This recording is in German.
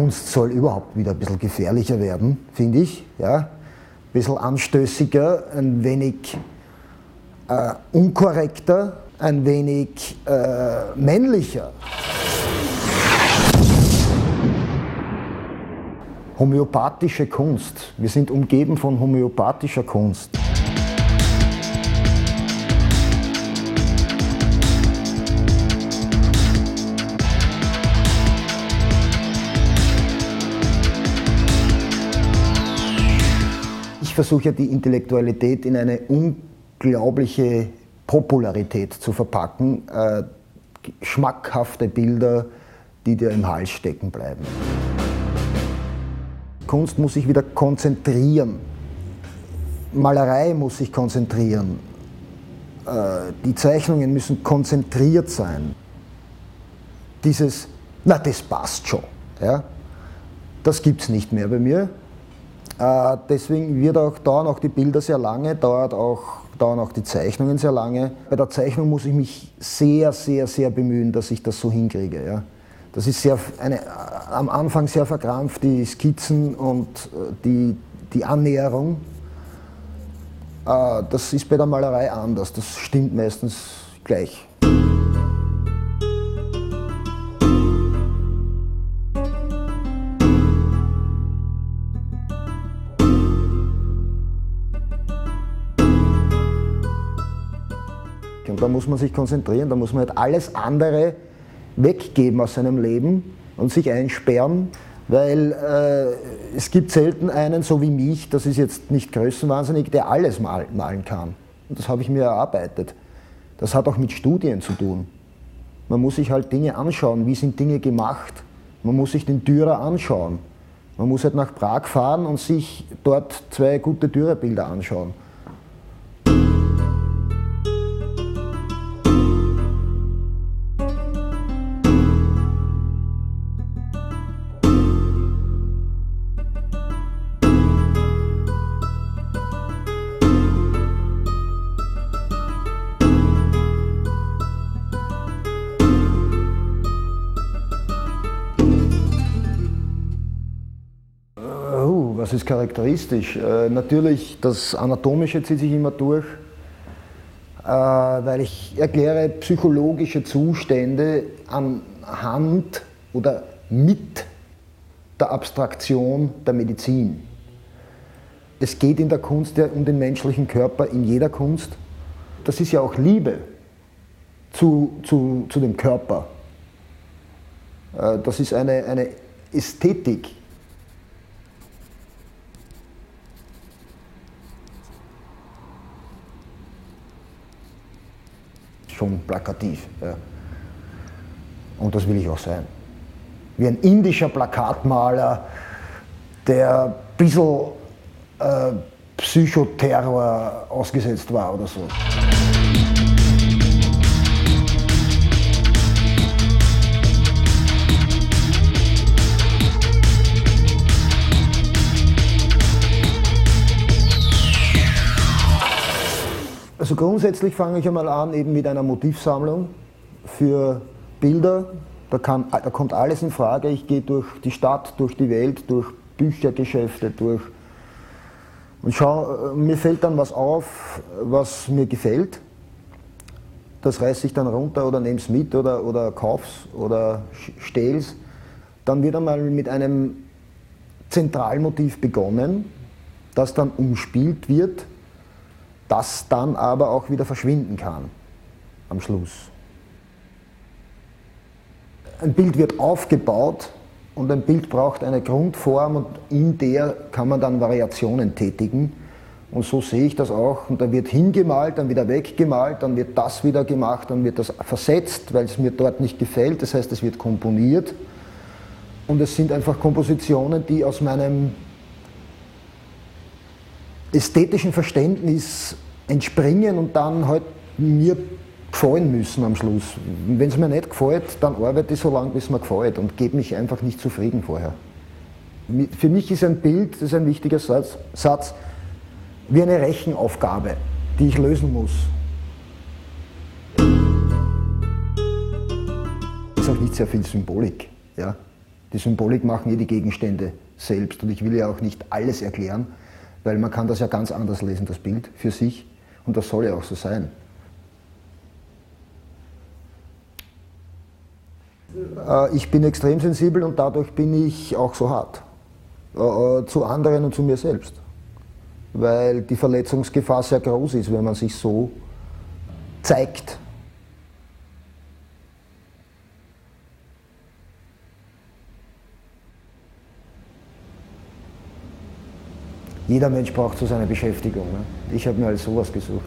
Kunst soll überhaupt wieder ein bisschen gefährlicher werden, finde ich. Ja? Ein bisschen anstößiger, ein wenig äh, unkorrekter, ein wenig äh, männlicher. Homöopathische Kunst. Wir sind umgeben von homöopathischer Kunst. Versuche ja die Intellektualität in eine unglaubliche Popularität zu verpacken, äh, schmackhafte Bilder, die dir im Hals stecken bleiben. Kunst muss sich wieder konzentrieren. Malerei muss sich konzentrieren. Äh, die Zeichnungen müssen konzentriert sein. Dieses, na das passt schon, ja, das gibt es nicht mehr bei mir. Äh, deswegen wird auch, dauern auch die Bilder sehr lange, dauert auch dauern auch die Zeichnungen sehr lange. Bei der Zeichnung muss ich mich sehr, sehr, sehr bemühen, dass ich das so hinkriege. Ja. Das ist sehr eine, am Anfang sehr verkrampft, die Skizzen und äh, die, die Annäherung. Äh, das ist bei der Malerei anders, das stimmt meistens gleich. Da muss man sich konzentrieren, da muss man halt alles andere weggeben aus seinem Leben und sich einsperren, weil äh, es gibt selten einen, so wie mich, das ist jetzt nicht größenwahnsinnig, der alles malen, malen kann. Und das habe ich mir erarbeitet. Das hat auch mit Studien zu tun. Man muss sich halt Dinge anschauen, wie sind Dinge gemacht. Man muss sich den Dürer anschauen. Man muss halt nach Prag fahren und sich dort zwei gute Dürerbilder anschauen. Was ist charakteristisch? Äh, natürlich, das Anatomische zieht sich immer durch, äh, weil ich erkläre psychologische Zustände anhand oder mit der Abstraktion der Medizin. Es geht in der Kunst ja um den menschlichen Körper, in jeder Kunst. Das ist ja auch Liebe zu, zu, zu dem Körper. Äh, das ist eine, eine Ästhetik schon plakativ. Ja. Und das will ich auch sein. Wie ein indischer Plakatmaler, der ein bisschen äh, Psychoterror ausgesetzt war oder so. Also grundsätzlich fange ich einmal an eben mit einer Motivsammlung für Bilder. Da, kann, da kommt alles in Frage. Ich gehe durch die Stadt, durch die Welt, durch Büchergeschäfte, durch und schau, mir fällt dann was auf, was mir gefällt. Das reiße ich dann runter oder nehme es mit oder, oder kauf's oder stehl's. Dann wird einmal mit einem Zentralmotiv begonnen, das dann umspielt wird das dann aber auch wieder verschwinden kann am Schluss. Ein Bild wird aufgebaut und ein Bild braucht eine Grundform und in der kann man dann Variationen tätigen. Und so sehe ich das auch. Und da wird hingemalt, dann wieder weggemalt, dann wird das wieder gemacht, dann wird das versetzt, weil es mir dort nicht gefällt. Das heißt, es wird komponiert. Und es sind einfach Kompositionen, die aus meinem ästhetischen Verständnis entspringen und dann halt mir gefallen müssen am Schluss. Wenn es mir nicht gefällt, dann arbeite ich so lange, bis es mir gefällt und gebe mich einfach nicht zufrieden vorher. Für mich ist ein Bild, das ist ein wichtiger Satz, Satz wie eine Rechenaufgabe, die ich lösen muss. Es ist auch nicht sehr viel Symbolik. Ja? Die Symbolik machen eh die Gegenstände selbst und ich will ja auch nicht alles erklären, weil man kann das ja ganz anders lesen, das Bild für sich und das soll ja auch so sein. Äh, ich bin extrem sensibel und dadurch bin ich auch so hart. Äh, äh, zu anderen und zu mir selbst. Weil die Verletzungsgefahr sehr groß ist, wenn man sich so zeigt. Jeder Mensch braucht so seine Beschäftigung. Ne? Ich habe mir alles sowas gesucht.